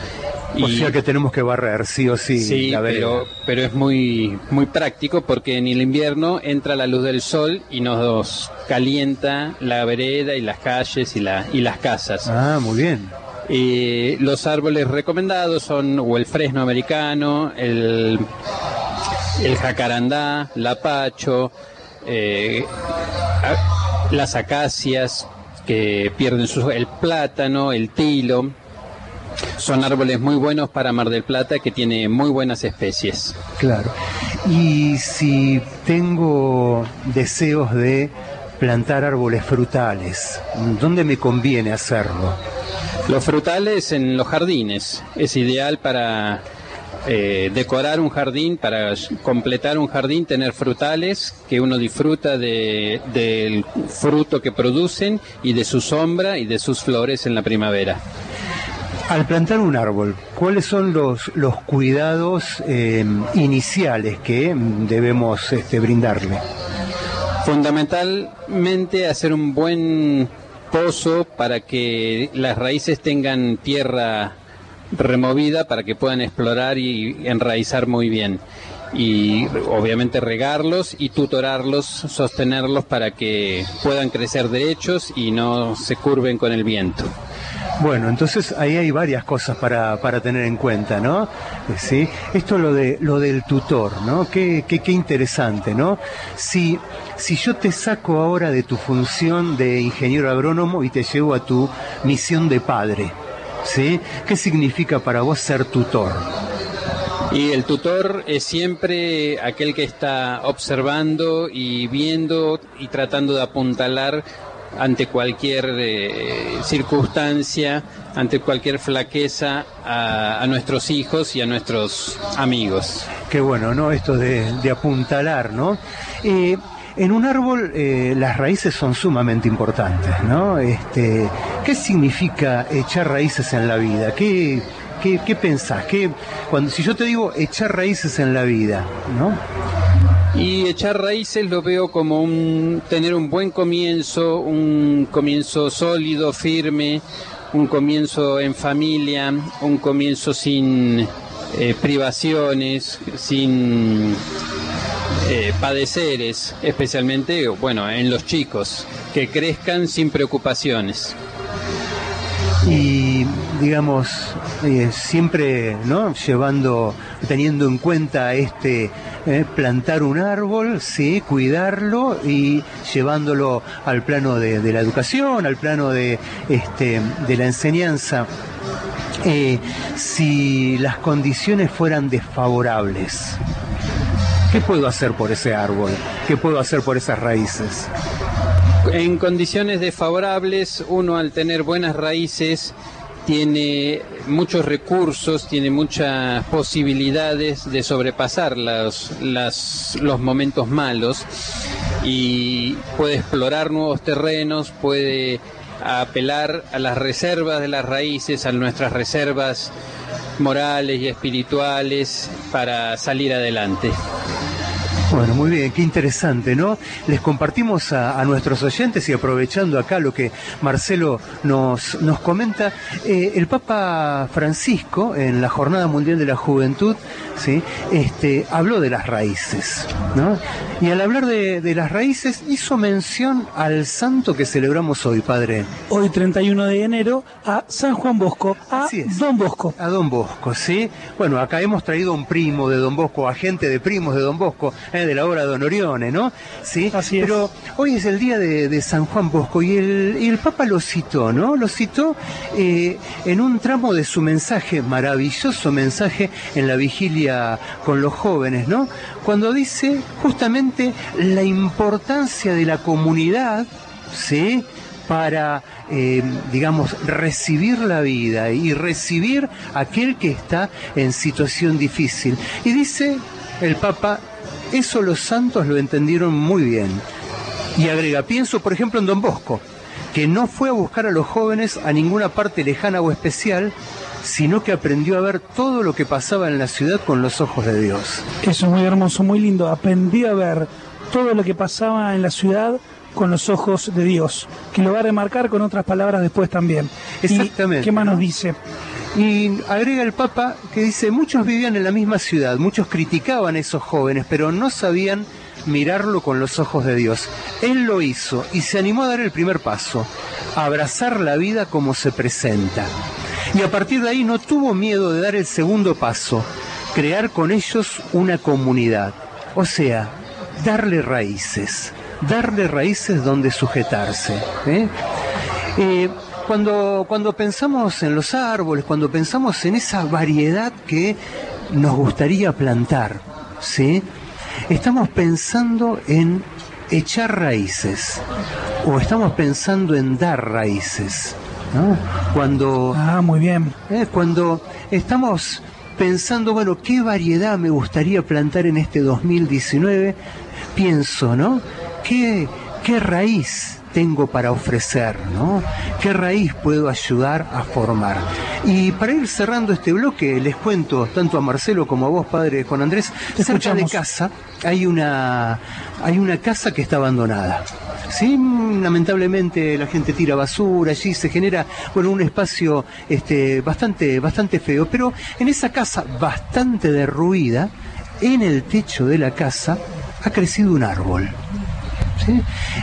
O Y- sea que tenemos que barrer, sí o sí. Sí, la pero, pero es muy, muy práctico porque en el invierno entra la luz del sol y nos calienta la vereda y las calles y, la, y las casas. Ah, muy bien. Y los árboles recomendados son o el fresno americano, el, el jacarandá, lapacho, eh, a- las acacias que pierden su, el plátano, el tilo. Son árboles muy buenos para Mar del Plata que tiene muy buenas especies. Claro. Y si tengo deseos de plantar árboles frutales, ¿dónde me conviene hacerlo? Los frutales en los jardines es ideal para eh, decorar un jardín, para completar un jardín, tener frutales que uno disfruta de- del fruto que producen y de su sombra y de sus flores en la primavera. Al plantar un árbol, ¿cuáles son los, los cuidados eh, iniciales que mm, debemos este, brindarle? Fundamentalmente hacer un buen pozo para que las raíces tengan tierra removida para que puedan explorar y enraizar muy bien. Y obviamente regarlos y tutorarlos, sostenerlos para que puedan crecer derechos y no se curven con el viento. Bueno, entonces ahí hay varias cosas para, para tener en cuenta, ¿no? Eh, Sí, esto lo de lo del tutor, ¿no? Qué, qué, qué interesante, ¿no? Si, si yo te saco ahora de tu función de ingeniero agrónomo y te llevo a tu misión de padre, ¿sí? ¿Qué significa para vos ser tutor? Y el tutor es siempre aquel que está observando y viendo y tratando de apuntalar ante cualquier eh, circunstancia, ante cualquier flaqueza a, a nuestros hijos y a nuestros amigos. Qué bueno, ¿no? Esto de, de apuntalar, ¿no? Eh, en un árbol eh, las raíces son sumamente importantes, ¿no? Este, ¿Qué significa echar raíces en la vida? ¿Qué, qué, qué pensás? ¿Qué, cuando, si yo te digo echar raíces en la vida, ¿no? Y echar raíces lo veo como un tener un buen comienzo, un comienzo sólido, firme, un comienzo en familia, un comienzo sin eh, privaciones, sin eh, padeceres, especialmente, bueno, en los chicos, que crezcan sin preocupaciones. y digamos eh, siempre no llevando teniendo en cuenta este eh, plantar un árbol sí cuidarlo y llevándolo al plano de, la educación al plano de este de la enseñanza Eh, si las condiciones fueran desfavorables ¿Qué puedo hacer por ese árbol? ¿Qué puedo hacer por esas raíces? En condiciones desfavorables, uno al tener buenas raíces tiene muchos recursos, tiene muchas posibilidades de sobrepasar las- los momentos malos y puede explorar nuevos terrenos, puede apelar a las reservas de las raíces, a nuestras reservas morales y espirituales para salir adelante. Bueno, muy bien, qué interesante, ¿no? Les compartimos a, a nuestros oyentes y aprovechando acá lo que Marcelo nos, nos comenta, eh, el Papa Francisco en la Jornada Mundial de la Juventud, ¿sí? este, habló de las raíces, ¿no? Y al hablar de, de las raíces hizo mención al santo que celebramos hoy, Padre. Hoy 31 de enero a San Juan Bosco, a Don Bosco. A Don Bosco, ¿sí? Bueno, acá hemos traído un primo de Don Bosco, agente de primos de Don Bosco, de la obra Don Orione, ¿no? Sí, Así es. pero hoy es el día de, de San Juan Bosco y el, y el Papa lo citó, ¿no? Lo citó eh, en un tramo de su mensaje, maravilloso mensaje en la vigilia con los jóvenes, ¿no? Cuando dice justamente la importancia de la comunidad, ¿sí? para, eh, digamos, recibir la vida y recibir aquel que está en situación difícil. Y dice el Papa, eso los santos lo entendieron muy bien. Y agrega, pienso por ejemplo en Don Bosco, que no fue a buscar a los jóvenes a ninguna parte lejana o especial, sino que aprendió a ver todo lo que pasaba en la ciudad con los ojos de Dios. Eso es muy hermoso, muy lindo. Aprendí a ver todo lo que pasaba en la ciudad con los ojos de Dios, que lo va a remarcar con otras palabras después también. Exactamente. ¿Y ¿Qué más nos dice? Y agrega el Papa que dice, muchos vivían en la misma ciudad, muchos criticaban a esos jóvenes, pero no sabían mirarlo con los ojos de Dios. Él lo hizo y se animó a dar el primer paso, a abrazar la vida como se presenta. Y a partir de ahí no tuvo miedo de dar el segundo paso, crear con ellos una comunidad. O sea, darle raíces, darle raíces donde sujetarse. ¿eh? Eh, cuando, cuando pensamos en los árboles, cuando pensamos en esa variedad que nos gustaría plantar, ¿sí? estamos pensando en echar raíces o estamos pensando en dar raíces. ¿no? Cuando, Ah, muy bien. eh, cuando estamos pensando, bueno, ¿qué variedad me gustaría plantar en este 2019? Pienso, ¿no? ¿Qué, qué raíz tengo para ofrecer, ¿no? ¿Qué raíz puedo ayudar a formar? Y para ir cerrando este bloque, les cuento tanto a Marcelo como a vos, padre Juan Andrés, Te cerca de escuchamos. casa hay una, hay una casa que está abandonada. Sí, lamentablemente la gente tira basura, allí se genera bueno un espacio este bastante bastante feo, pero en esa casa bastante derruida, en el techo de la casa ha crecido un árbol. ¿Sí?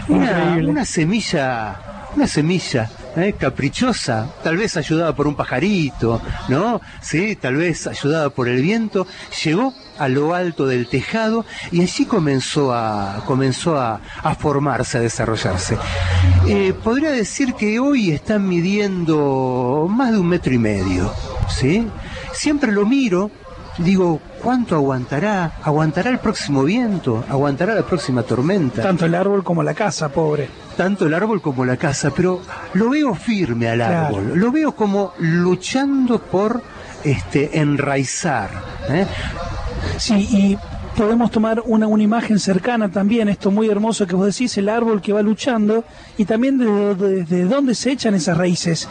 Una, semilla, una semilla ¿eh? caprichosa, tal vez ayudada por un pajarito, ¿no? Sí, tal vez ayudada por el viento, llegó a lo alto del tejado y allí comenzó a, comenzó a, a formarse, a desarrollarse. Eh, podría decir que hoy están midiendo más de un metro y medio, ¿sí? Siempre lo miro, digo, ¿cuánto aguantará? ¿Aguantará el próximo viento? ¿Aguantará la próxima tormenta? Tanto el árbol como la casa, pobre. tanto el árbol como la casa, pero lo veo firme al Claro. árbol, lo veo como luchando por este enraizar. ¿eh? Sí, y podemos tomar una, una imagen cercana también, esto muy hermoso que vos decís, el árbol que va luchando, y también de, de- de dónde se echan esas raíces.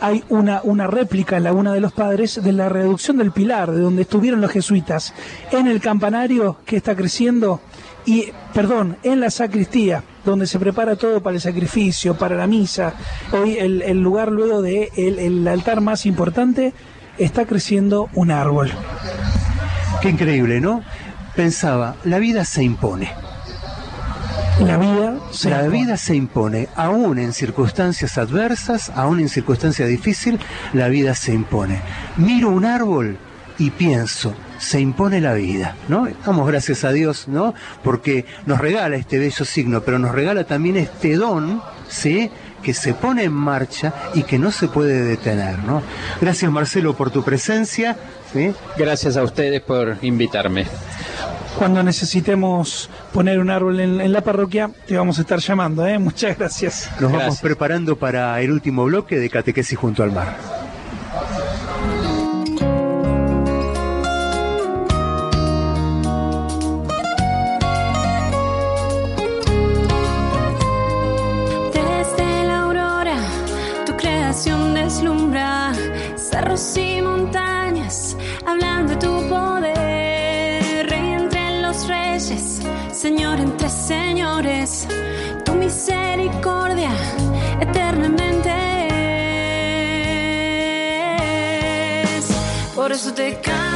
Hay una, una réplica en Laguna de los Padres de la reducción del pilar, de donde estuvieron los jesuitas, en el campanario que está creciendo, y, perdón, en la sacristía, donde se prepara todo para el sacrificio, para la misa. Hoy el, el lugar luego de el altar más importante, está creciendo un árbol. Qué increíble, ¿no? Pensaba, la vida se impone. La vida se la impone. vida se impone, aún en circunstancias adversas, aún en circunstancias difíciles, la vida se impone. Miro un árbol y pienso, se impone la vida, ¿no? Damos gracias a Dios, ¿no? Porque nos regala este bello signo, pero nos regala también este don, ¿sí? que se pone en marcha y que no se puede detener, ¿no? Gracias Marcelo por tu presencia, ¿sí? Gracias a ustedes por invitarme. Cuando necesitemos poner un árbol en, en la parroquia, te vamos a estar llamando, ¿eh? Muchas gracias. Nos vamos preparando para el último bloque de Catequesis junto al mar. Desde la aurora, tu creación deslumbra cerros y montañas, hablando de tu poder. Rey entre los reyes, Señor entre señores, tu misericordia eternamente es. Por eso te canto,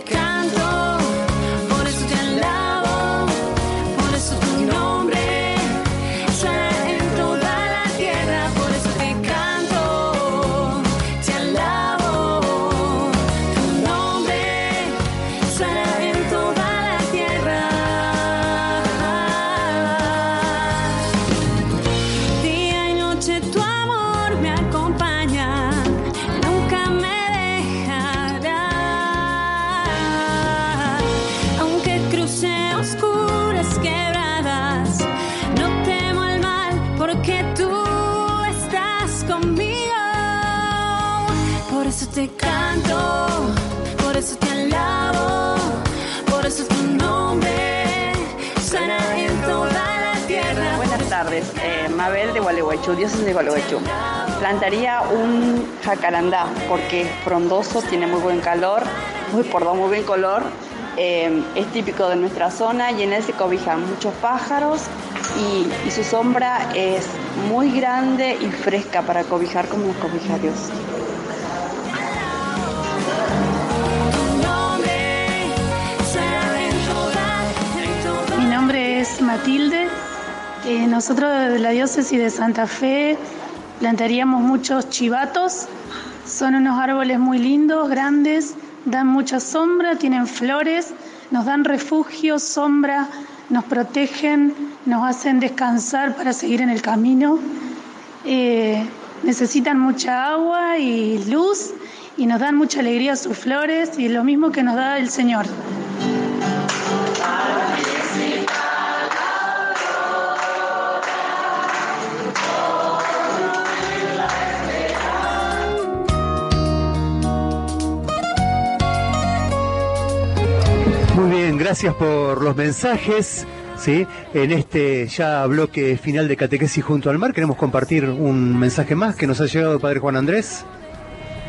Por que tú estás conmigo. Por eso te canto, por eso te alabo, por eso tu nombre sana en toda la tierra. Buenas tardes, eh, Mabel de Gualeguaychú, dioses de Gualeguaychú. Plantaría un jacarandá porque es frondoso, tiene muy buen calor, muy, perdón, muy buen color. Eh, es típico de nuestra zona y en él se cobijan muchos pájaros y, su sombra es muy grande y fresca para cobijar como nos cobija Dios. Mi nombre es Matilde. Eh, nosotros de la diócesis de Santa Fe plantaríamos muchos chivatos. Son unos árboles muy lindos, grandes, dan mucha sombra, tienen flores, nos dan refugio, sombra, nos protegen, nos hacen descansar para seguir en el camino. Eh, necesitan mucha agua y luz y nos dan mucha alegría sus flores y lo mismo que nos da el Señor. Gracias por los mensajes. ¿sí? En este ya bloque final de Catequesis junto al mar, queremos compartir un mensaje más que nos ha llegado el Padre Juan Andrés.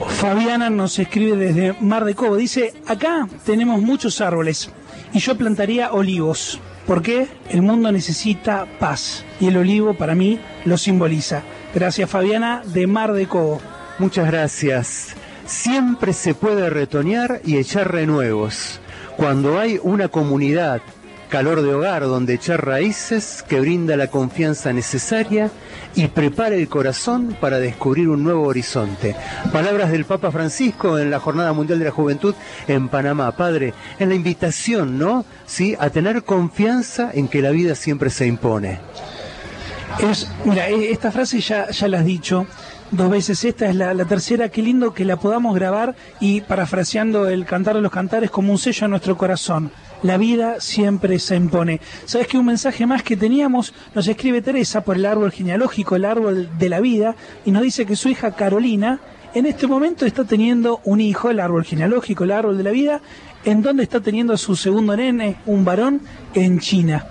Fabiana nos escribe desde Mar de Cobo. Dice, acá tenemos muchos árboles y yo plantaría olivos. porque El mundo necesita paz y el olivo para mí lo simboliza. Gracias Fabiana de Mar de Cobo. Muchas gracias. Siempre se puede retoñar y echar renuevos. Cuando hay una comunidad, calor de hogar donde echar raíces que brinda la confianza necesaria y prepara el corazón para descubrir un nuevo horizonte. Palabras del Papa Francisco en la Jornada Mundial de la Juventud en Panamá. Padre, en la invitación, ¿no? Sí, a tener confianza en que la vida siempre se impone. Es, mira, e- esta frase ya, ya la has dicho dos veces, esta es la, la tercera, qué lindo que la podamos grabar y parafraseando el cantar de los cantares como un sello a nuestro corazón. La vida siempre se impone. ¿Sabes que un mensaje más que teníamos nos escribe Teresa por el árbol genealógico, el árbol de la vida, y nos dice que su hija Carolina en este momento está teniendo un hijo, el árbol genealógico, el árbol de la vida, en donde está teniendo a su segundo nene, un varón, en China.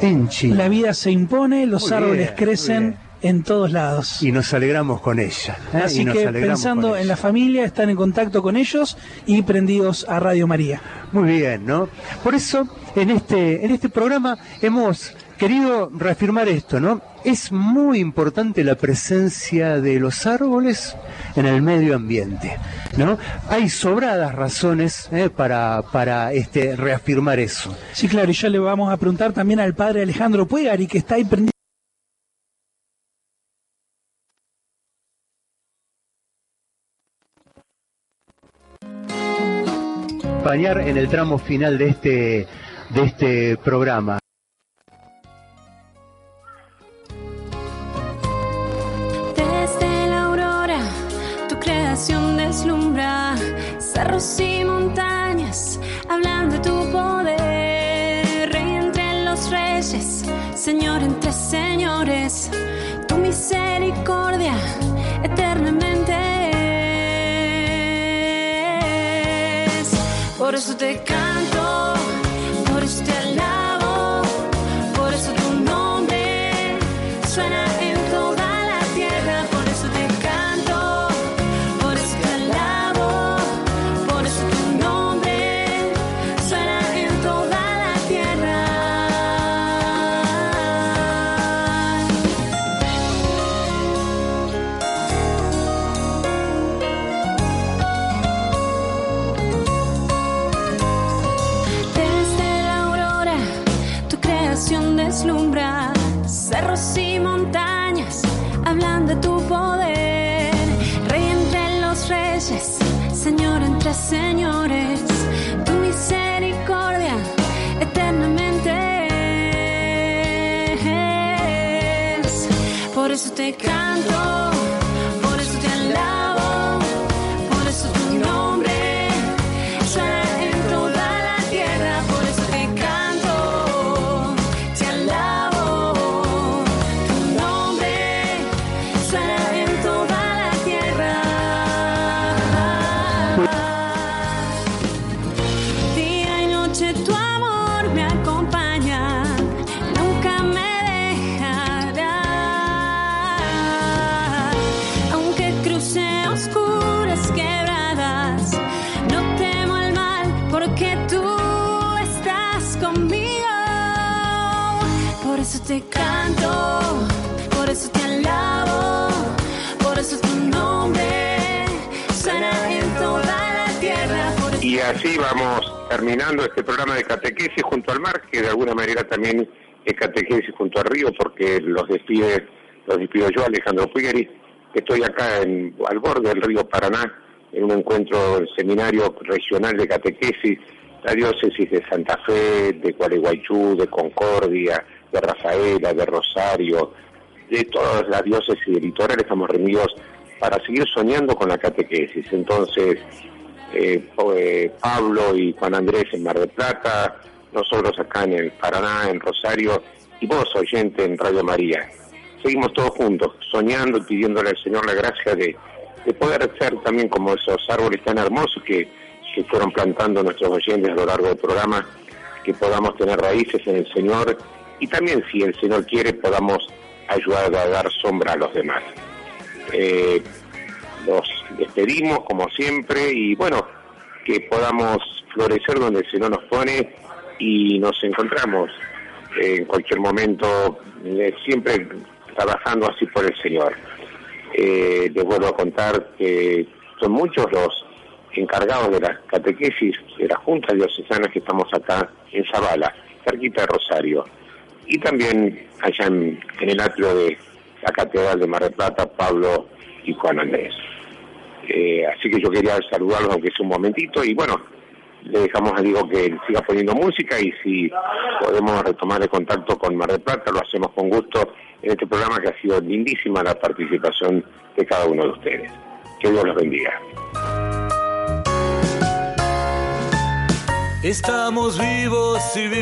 En China. La vida se impone, los Muy árboles bien, crecen. En todos lados. Y nos alegramos con ella. ¿eh? Así que pensando en la familia, están en contacto con ellos y prendidos a Radio María. Muy bien, ¿no? Por eso, en este, en este programa hemos querido reafirmar esto, ¿no? Es muy importante la presencia de los árboles en el medio ambiente, ¿no? Hay sobradas razones ¿eh? para, para este, reafirmar eso. Sí, claro, y ya le vamos a preguntar también al padre Alejandro Puegari, que está ahí prendido. Acompañar en el tramo final de este, de este programa. Desde la aurora, tu creación deslumbra cerros y montañas, hablando de tu poder. Rey entre los reyes, Señor entre señores, tu misericordia eternamente Por eso te canto, por eso así vamos terminando este programa de catequesis junto al mar, que de alguna manera también es catequesis junto al río, porque los despide, los despido yo, Alejandro Puigari, que estoy acá en, al borde del río Paraná, en un encuentro, el seminario regional de catequesis, la diócesis de Santa Fe, de Gualeguaychú, de Concordia, de Rafaela, de Rosario, de todas las diócesis del litoral estamos reunidos para seguir soñando con la catequesis. Entonces, eh, eh, Pablo y Juan Andrés en Mar del Plata, nosotros acá en el Paraná, en Rosario, y vos, oyente, en Radio María. Seguimos todos juntos, soñando y pidiéndole al Señor la gracia de, de poder ser también como esos árboles tan hermosos que, que fueron plantando nuestros oyentes a lo largo del programa, que podamos tener raíces en el Señor y también, si el Señor quiere, podamos ayudar a dar sombra a los demás. Eh, los despedimos como siempre y bueno, que podamos florecer donde el Señor nos pone y nos encontramos en cualquier momento, eh, siempre trabajando así por el Señor. Eh, les vuelvo a contar que son muchos los encargados de la catequesis de las juntas diocesanas que estamos acá en Zavala, cerquita de Rosario. Y también allá en, en el atrio de la Catedral de Mar del Plata, Pablo y Juan Andrés. Eh, así que yo quería saludarlos aunque sea un momentito y bueno, le dejamos a Diego que siga poniendo música y si podemos retomar el contacto con Mar del Plata lo hacemos con gusto en este programa que ha sido lindísima la participación de cada uno de ustedes. Que Dios los bendiga. Estamos vivos y